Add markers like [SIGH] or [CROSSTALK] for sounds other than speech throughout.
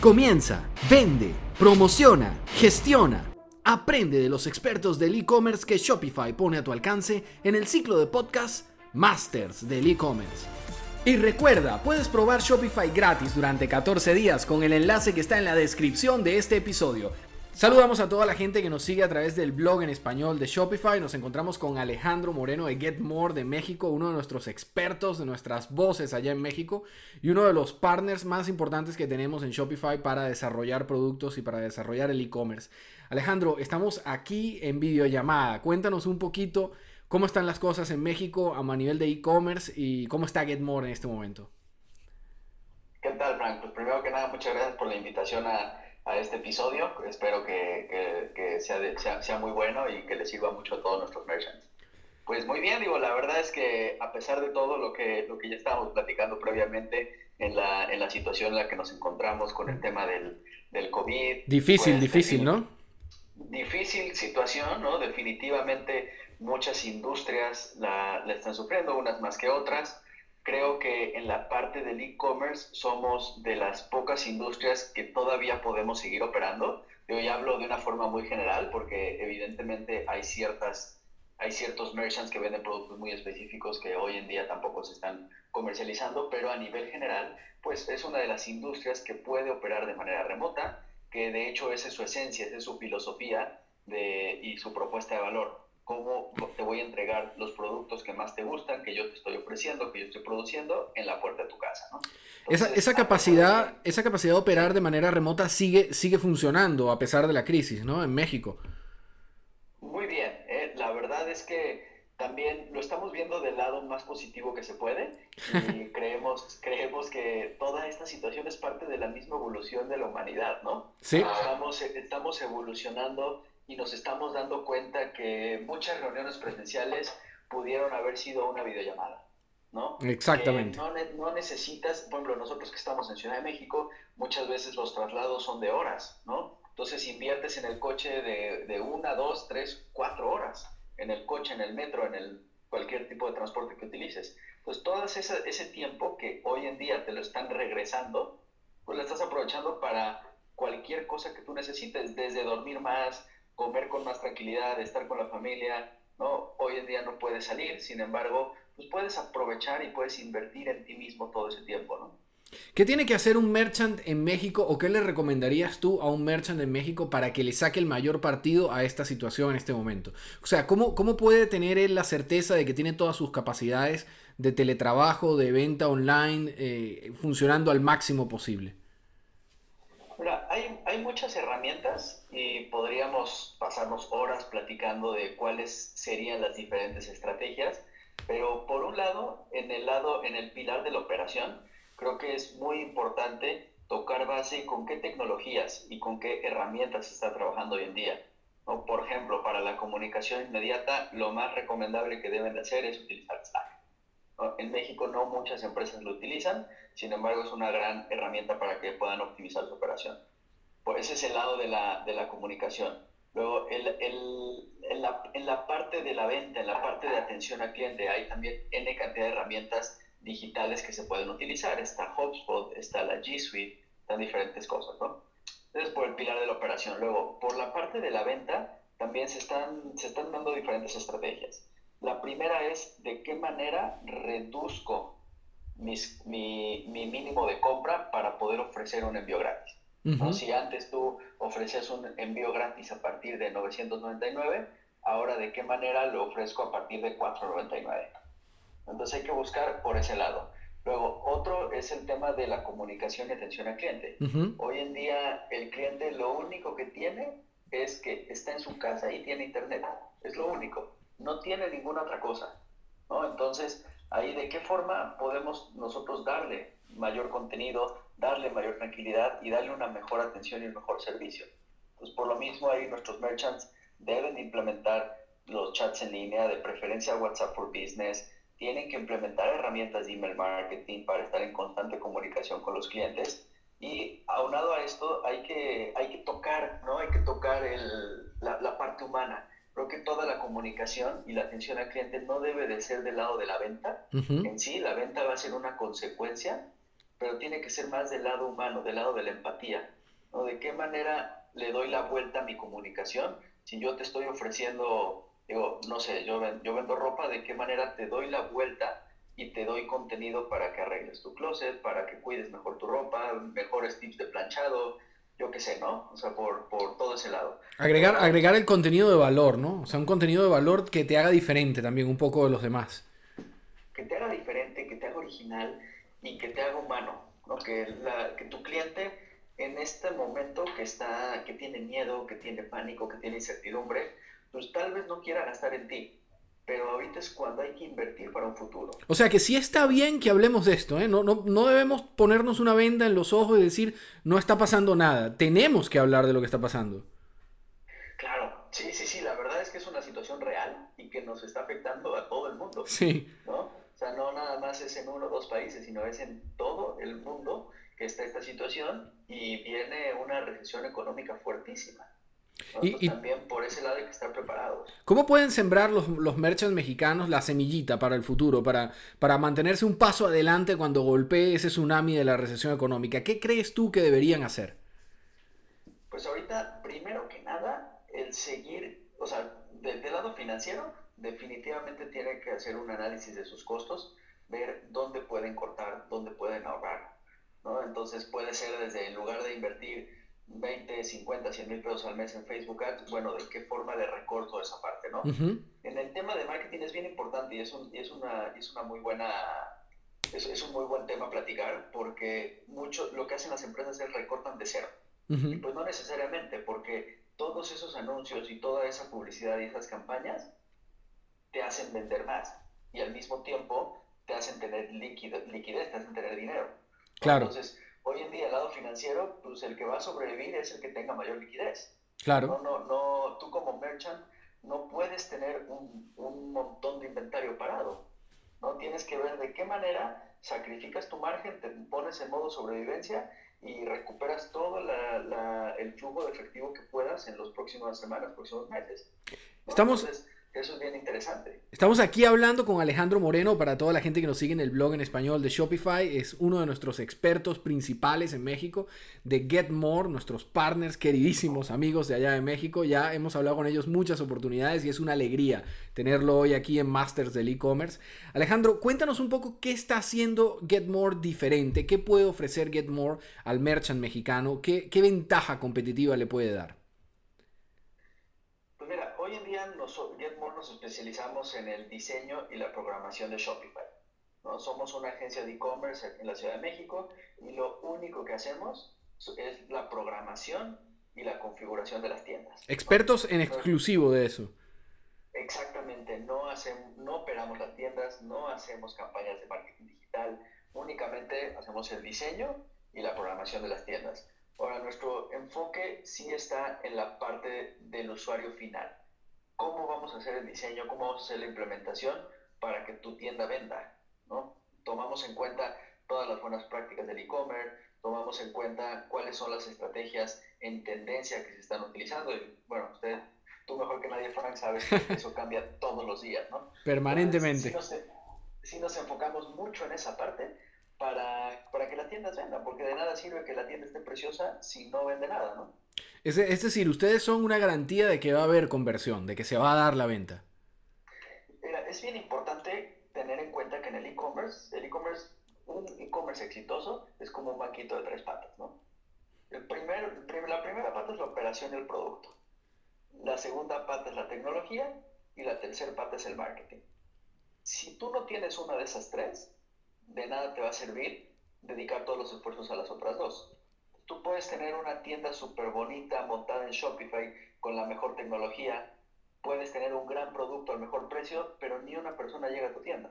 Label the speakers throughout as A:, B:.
A: Comienza, vende, promociona, gestiona. Aprende de los expertos del e-commerce que Shopify pone a tu alcance en el ciclo de podcast Masters del e-commerce. Y recuerda, puedes probar Shopify gratis durante 14 días con el enlace que está en la descripción de este episodio. Saludamos a toda la gente que nos sigue a través del blog en español de Shopify. Nos encontramos con Alejandro Moreno de Get More de México, uno de nuestros expertos, de nuestras voces allá en México y uno de los partners más importantes que tenemos en Shopify para desarrollar productos y para desarrollar el e-commerce. Alejandro, estamos aquí en videollamada. Cuéntanos un poquito cómo están las cosas en México a nivel de e-commerce y cómo está Get More en este momento.
B: ¿Qué tal, Frank? Pues primero que nada, muchas gracias por la invitación a a este episodio. Espero que, que, sea, sea, muy bueno y que le sirva mucho a todos nuestros merchants. Pues muy bien, digo, la verdad es que a pesar de todo lo que, lo que ya estábamos platicando previamente en la, en la situación en la que nos encontramos con el tema del, del COVID.
A: Difícil, pues, difícil, ¿no?
B: Difícil situación, ¿no? Definitivamente muchas industrias la, la están sufriendo, unas más que otras creo que en la parte del e-commerce somos de las pocas industrias que todavía podemos seguir operando. Yo ya hablo de una forma muy general porque evidentemente hay ciertas hay ciertos merchants que venden productos muy específicos que hoy en día tampoco se están comercializando, pero a nivel general, pues es una de las industrias que puede operar de manera remota, que de hecho esa es su esencia, esa es su filosofía de, y su propuesta de valor cómo te voy a entregar los productos que más te gustan, que yo te estoy ofreciendo, que yo estoy produciendo en la puerta de tu casa. ¿no?
A: esa, esa, capacidad, esa capacidad de operar de manera remota sigue, sigue funcionando a pesar de la crisis, ¿no? En México.
B: Muy bien, eh, la verdad es que también lo estamos viendo del lado más positivo que se puede y [LAUGHS] creemos, creemos que toda esta situación es parte de la misma evolución de la humanidad, ¿no?
A: Sí.
B: Estamos, estamos evolucionando y nos estamos dando cuenta que muchas reuniones presenciales pudieron haber sido una videollamada. ¿no?
A: Exactamente.
B: no, no, necesitas, por ejemplo, nosotros que estamos en Ciudad de México, muchas veces los traslados son de horas, ¿no? Entonces inviertes en el coche de, de una, dos, tres, cuatro horas, en el coche, en el metro, en el cualquier tipo de transporte que utilices. Pues todo ese, ese tiempo que hoy en día te lo están regresando, pues lo estás aprovechando para cualquier cosa que tú necesites, desde dormir más, comer con más tranquilidad, estar con la familia, ¿no? Hoy en día no puedes salir, sin embargo, pues puedes aprovechar y puedes invertir en ti mismo todo ese tiempo, ¿no?
A: ¿Qué tiene que hacer un merchant en México o qué le recomendarías tú a un merchant en México para que le saque el mayor partido a esta situación en este momento? O sea, ¿cómo, cómo puede tener él la certeza de que tiene todas sus capacidades de teletrabajo, de venta online, eh, funcionando al máximo posible?
B: Hay, muchas herramientas y podríamos pasarnos horas platicando de cuáles serían las diferentes estrategias, pero por un lado, en el lado, en el pilar de la operación, creo que es muy importante tocar base con qué tecnologías y con qué herramientas se está trabajando hoy en día. Por ejemplo, para la comunicación inmediata, lo más recomendable que deben de hacer es utilizar Slack. En México no muchas empresas lo utilizan, sin embargo es una gran herramienta para que puedan optimizar su operación. Pues ese es el lado de la, de la comunicación. Luego, el, el, en, la, en, la, parte de la venta, en la parte de atención al cliente, hay también N cantidad de herramientas digitales que se pueden utilizar. Está HubSpot, está la G Suite, están diferentes cosas, ¿no? Entonces, por el pilar de la operación. Luego, por la parte de la venta, también se están, se están dando diferentes estrategias. La primera es de qué manera reduzco mi, mi, mínimo de compra para poder ofrecer un envío gratis. Si antes tú ofrecías un envío gratis a partir de 999, ahora de qué manera lo ofrezco a partir de 499. Entonces hay que buscar por ese lado. Luego, otro es el tema de la comunicación y atención al cliente. Hoy en día el cliente lo único que tiene es que está en su casa y tiene internet. Es lo único no tiene ninguna otra cosa, ¿no? Entonces, ahí de qué forma podemos nosotros darle mayor contenido, darle mayor tranquilidad y darle una mejor atención y un mejor servicio. Pues por lo mismo ahí nuestros merchants deben implementar los chats en línea, de preferencia WhatsApp for Business, tienen que implementar herramientas de email marketing para estar en constante comunicación con los clientes. Y aunado a esto, hay que, hay que tocar, ¿no? Hay que tocar el, la, la parte humana creo que toda la comunicación y la atención al cliente no debe de ser del lado de la venta. En sí, la venta va a ser una consecuencia pero tiene que ser más del lado humano, del lado de la empatía. ¿no? ¿De qué manera le doy la vuelta a mi comunicación? Si yo te estoy ofreciendo, digo, no sé, yo, yo vendo ropa, ¿de qué manera te doy la vuelta y te doy contenido para que arregles tu closet, para que cuides mejor tu ropa, mejores tips de planchado, yo qué sé, ¿no? O sea, por, por todo ese lado.
A: Agregar, agregar el contenido de valor, ¿no? O sea, un contenido de valor que te haga diferente también un poco de los demás.
B: Que te haga diferente, que te haga original y que te haga humano, ¿no? Que, la, que tu cliente en este momento que está, que tiene miedo, que tiene pánico, que tiene incertidumbre, pues tal vez no quiera gastar en ti, pero ahorita es cuando hay que invertir para un futuro.
A: O sea que sí está bien que hablemos de esto, ¿eh? no, no, no, debemos ponernos una venda en los ojos y decir no está pasando nada. Tenemos que hablar de lo que está pasando.
B: Claro, sí, sí, sí, la verdad es que es una situación real y que nos está afectando a todo el mundo.
A: Sí.
B: ¿no? Sea, no nada más es en uno o dos países, sino es en todo el mundo que está esta situación y viene una recesión económica fuertísima. Y, también por ese lado hay que estar preparados.
A: ¿Cómo pueden sembrar los, los merchants mexicanos la semillita para el futuro, para, para mantenerse un paso adelante cuando golpee ese tsunami de la recesión económica? ¿Qué crees tú que deberían hacer?
B: Pues ahorita, primero que nada, el seguir, o sea, del, del lado financiero, definitivamente tiene que hacer un análisis de sus costos, ver dónde pueden cortar, dónde pueden ahorrar. ¿no? Entonces puede ser desde en lugar de invertir 20, 50, 100 mil pesos al mes en Facebook Ads, bueno, ¿de qué forma le recorto esa parte, no? En el tema de marketing es bien importante y es, un, es, una, es una muy buena, es, es, un muy buen tema platicar porque mucho lo que hacen las empresas es recortan de cero. Y pues no necesariamente, porque todos esos anuncios y toda esa publicidad y esas campañas te hacen vender más y al mismo tiempo te hacen tener liquidez, te hacen tener dinero.
A: Claro.
B: Entonces, hoy en día, el lado financiero, pues el que va a sobrevivir es el que tenga mayor liquidez.
A: Claro.
B: No, no, no, tú como merchant no puedes tener un, un montón de inventario parado. ¿no? Tienes que ver de qué manera sacrificas tu margen, te pones en modo sobrevivencia y recuperas todo la, la, el flujo de efectivo que puedas en las próximas semanas, próximos meses.
A: ¿no? Estamos...
B: Entonces, eso es bien interesante.
A: Estamos aquí hablando con Alejandro Moreno para toda la gente que nos sigue en el blog en español de Shopify. Es uno de nuestros expertos principales en México de Get More, nuestros partners queridísimos amigos de allá de México. Ya hemos hablado con ellos muchas oportunidades y es una alegría tenerlo hoy aquí en Masters del e-commerce. Alejandro, cuéntanos un poco qué está haciendo Get More diferente, qué puede ofrecer Get More al merchant mexicano, qué, qué ventaja competitiva le puede dar.
B: Pues mira, hoy en día nosotros, Getmore nos especializamos en el diseño y la programación de Shopify. ¿no? Somos una agencia de e-commerce en la Ciudad de México y lo único que hacemos es la programación y la configuración de las tiendas.
A: Expertos ¿no? en exclusivo de eso.
B: Exactamente, no, hacemos, no operamos las tiendas, no hacemos campañas de marketing digital, únicamente hacemos el diseño y la programación de las tiendas. Ahora, nuestro enfoque sí está en la parte del usuario final. ¿Cómo vamos a hacer el diseño? ¿Cómo vamos a hacer la implementación para que tu tienda venda? ¿no? Tomamos en cuenta todas las buenas prácticas del e-commerce, tomamos en cuenta cuáles son las estrategias en tendencia que se están utilizando. Y, bueno, usted, tú mejor que nadie, Frank, sabes que [LAUGHS] eso cambia todos los días, ¿no?
A: Permanentemente.
B: Entonces, si, nos, si nos enfocamos mucho en esa parte, para, para, que las tiendas vendan, porque de nada sirve que la tienda esté preciosa si no vende nada, ¿no?
A: Es, decir, ustedes son una garantía de que va a haber conversión, de que se va a dar la venta.
B: Es bien importante tener en cuenta que en el e-commerce, el e-commerce, un e-commerce exitoso es como un banquito de tres patas, ¿no? La primera pata es la operación del producto, la segunda pata es la tecnología y la tercera pata es el marketing. Si tú no tienes una de esas tres, de nada te va a servir dedicar todos los esfuerzos a las otras dos. Tú puedes tener una tienda súper bonita montada en Shopify con la mejor tecnología, puedes tener un gran producto al mejor precio, pero ni una persona llega a tu tienda.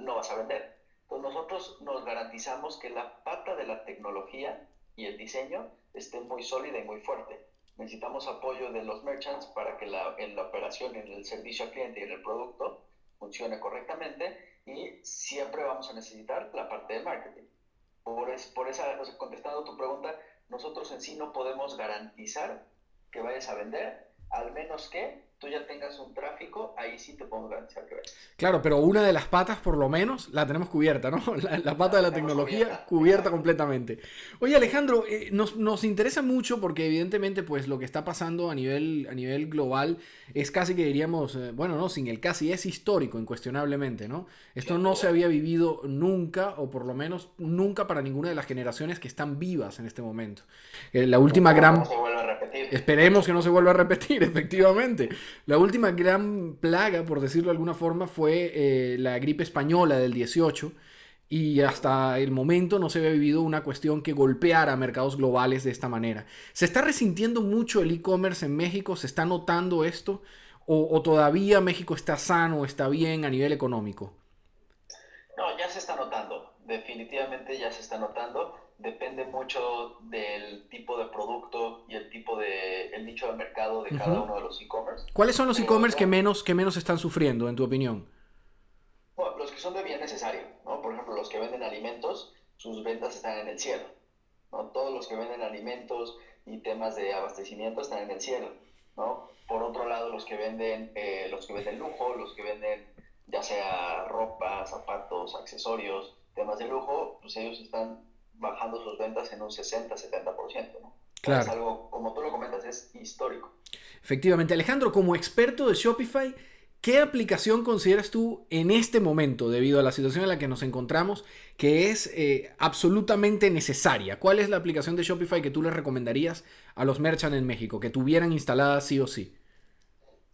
B: No vas a vender. Entonces nosotros nos garantizamos que la pata de la tecnología y el diseño esté muy sólida y muy fuerte. Necesitamos apoyo de los merchants para que la, en la operación, en el servicio al cliente y en el producto funcione correctamente y siempre vamos a necesitar la parte de marketing. Por, es, por esa, o sea, contestando tu pregunta, nosotros en sí no podemos garantizar que vayas a vender, al menos que tú ya tengas un tráfico, ahí sí te puedo garantizar que ves.
A: Claro, pero una de las patas, por lo menos, la tenemos cubierta, ¿no? [LAUGHS] La, pata de la tecnología cubierta, completamente. Oye, Alejandro, eh, nos, nos, interesa mucho porque evidentemente, pues, lo que está pasando a nivel, a nivel global es casi que diríamos, eh, bueno, no, sin el casi, es histórico, incuestionablemente, ¿no? Esto no se había vivido nunca, o por lo menos nunca para ninguna de las generaciones que están vivas en este momento. Eh, la última gran... Esperemos que no se vuelva a repetir, [LAUGHS] efectivamente. La última gran plaga, por decirlo de alguna forma, fue eh, la gripe española del 18 y hasta el momento no se había vivido una cuestión que golpeara a mercados globales de esta manera. ¿Se está resintiendo mucho el e-commerce en México? ¿Se está notando esto? ¿O, todavía México está sano, está bien a nivel económico?
B: No, ya se está notando. Definitivamente ya se está notando. Depende mucho del tipo de producto y el tipo de el nicho de mercado de cada uno de los e-commerce.
A: ¿Cuáles son los e-commerce que menos, que menos están sufriendo, en tu opinión?
B: los que son de bien necesario, ¿no? Por ejemplo, los que venden alimentos, sus ventas están en el cielo, ¿no? Todos los que venden alimentos y temas de abastecimiento están en el cielo, ¿no? Por otro lado, los que venden, eh, los que venden lujo, los que venden ya sea ropa, zapatos, accesorios, temas de lujo, pues ellos están bajando sus ventas en un 60-70%, ¿no? Claro. Es algo, como tú lo comentas, es histórico.
A: Efectivamente. Alejandro, como experto de Shopify, ¿qué aplicación consideras tú en este momento, debido a la situación en la que nos encontramos, que es eh, absolutamente necesaria? ¿Cuál es la aplicación de Shopify que tú le recomendarías a los merchants en México, que tuvieran instalada sí o sí?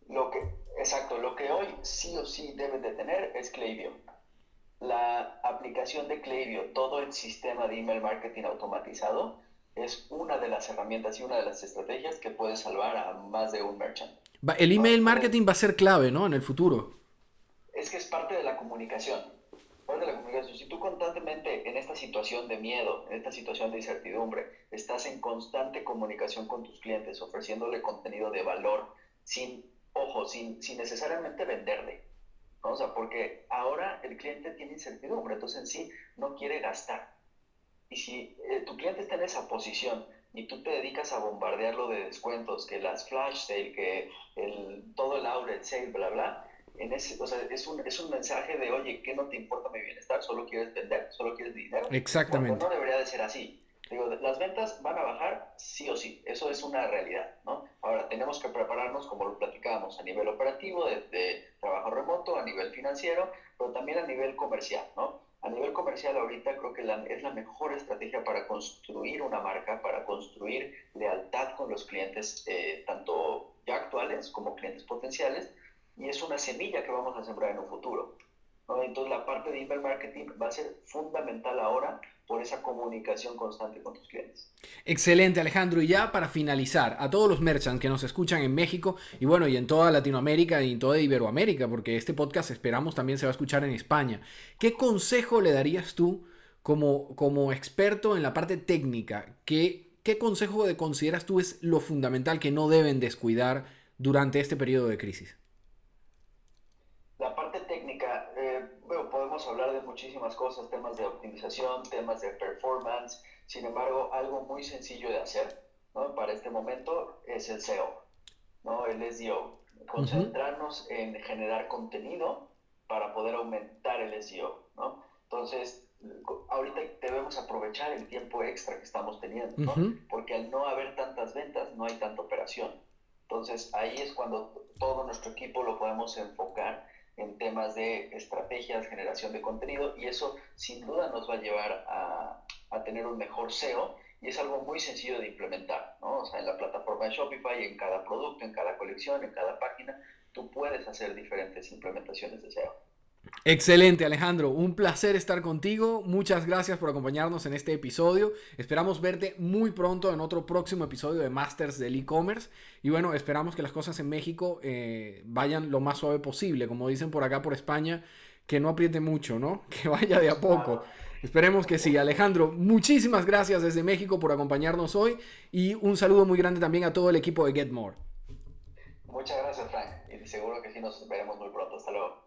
B: Lo que, exacto, lo que hoy sí o sí deben de tener es Klaviyo. La aplicación de Klaviyo, todo el sistema de email marketing automatizado, es una de las herramientas y una de las estrategias que puede salvar a más de un merchant.
A: El email marketing va a ser clave, ¿no? En el futuro.
B: Es que es parte de la comunicación. Parte de la comunicación. Si tú constantemente en esta situación de miedo, en esta situación de incertidumbre, estás en constante comunicación con tus clientes, ofreciéndole contenido de valor, sin, ojo, sin, sin necesariamente venderle. ¿No? O sea, porque ahora el cliente tiene incertidumbre, entonces en sí no quiere gastar y si eh, tu cliente está en esa posición y tú te dedicas a bombardearlo de descuentos, que las flash sale, que el, todo el outlet sale, bla, bla, en ese, o sea, es, un, es un mensaje de, oye, ¿qué no te importa mi bienestar? Solo quieres vender, solo quieres dinero.
A: Exactamente.
B: no debería de ser así. Digo, las ventas van a bajar sí o sí, eso es una realidad, ¿no? Ahora, tenemos que prepararnos, como lo platicábamos, a nivel operativo, de, trabajo remoto, a nivel financiero, pero también a nivel comercial, ¿no? a nivel comercial ahorita creo que es la mejor estrategia para construir una marca, para construir lealtad con los clientes, eh, tanto ya actuales como clientes potenciales, y es una semilla que vamos a sembrar en un futuro. Entonces la parte de email marketing va a ser fundamental ahora por esa comunicación constante con tus clientes.
A: Excelente Alejandro. Y ya para finalizar, a todos los merchants que nos escuchan en México y bueno, y en toda Latinoamérica y en toda Iberoamérica, porque este podcast esperamos también se va a escuchar en España, ¿qué consejo le darías tú como, como experto en la parte técnica? ¿Qué, ¿Qué consejo de consideras tú es lo fundamental que no deben descuidar durante este periodo de crisis?
B: Hablar de muchísimas cosas, temas de optimización, temas de performance. Sin embargo, algo muy sencillo de hacer para este momento es el SEO, ¿no? el SEO. Concentrarnos en generar contenido para poder aumentar el SEO. ¿no? Entonces, ahorita debemos aprovechar el tiempo extra que estamos teniendo, ¿no? porque al no haber tantas ventas no hay tanta operación. Entonces, ahí es cuando todo nuestro equipo lo podemos enfocar en temas de estrategias, generación de contenido, y eso sin duda nos va a llevar a, a, tener un mejor SEO, y es algo muy sencillo de implementar, ¿no? O sea, en la plataforma de Shopify, en cada producto, en cada colección, en cada página, tú puedes hacer diferentes implementaciones de SEO.
A: Excelente Alejandro, un placer estar contigo. Muchas gracias por acompañarnos en este episodio. Esperamos verte muy pronto en otro próximo episodio de Masters del e-commerce. Y bueno, esperamos que las cosas en México eh, vayan lo más suave posible. Como dicen por acá por España, que no apriete mucho, ¿no? [LAUGHS] Que vaya de a poco. Esperemos que sí. Alejandro, muchísimas gracias desde México por acompañarnos hoy y un saludo muy grande también a todo el equipo de Get More.
B: Muchas gracias, Frank. Y seguro que sí nos veremos muy pronto. Hasta luego.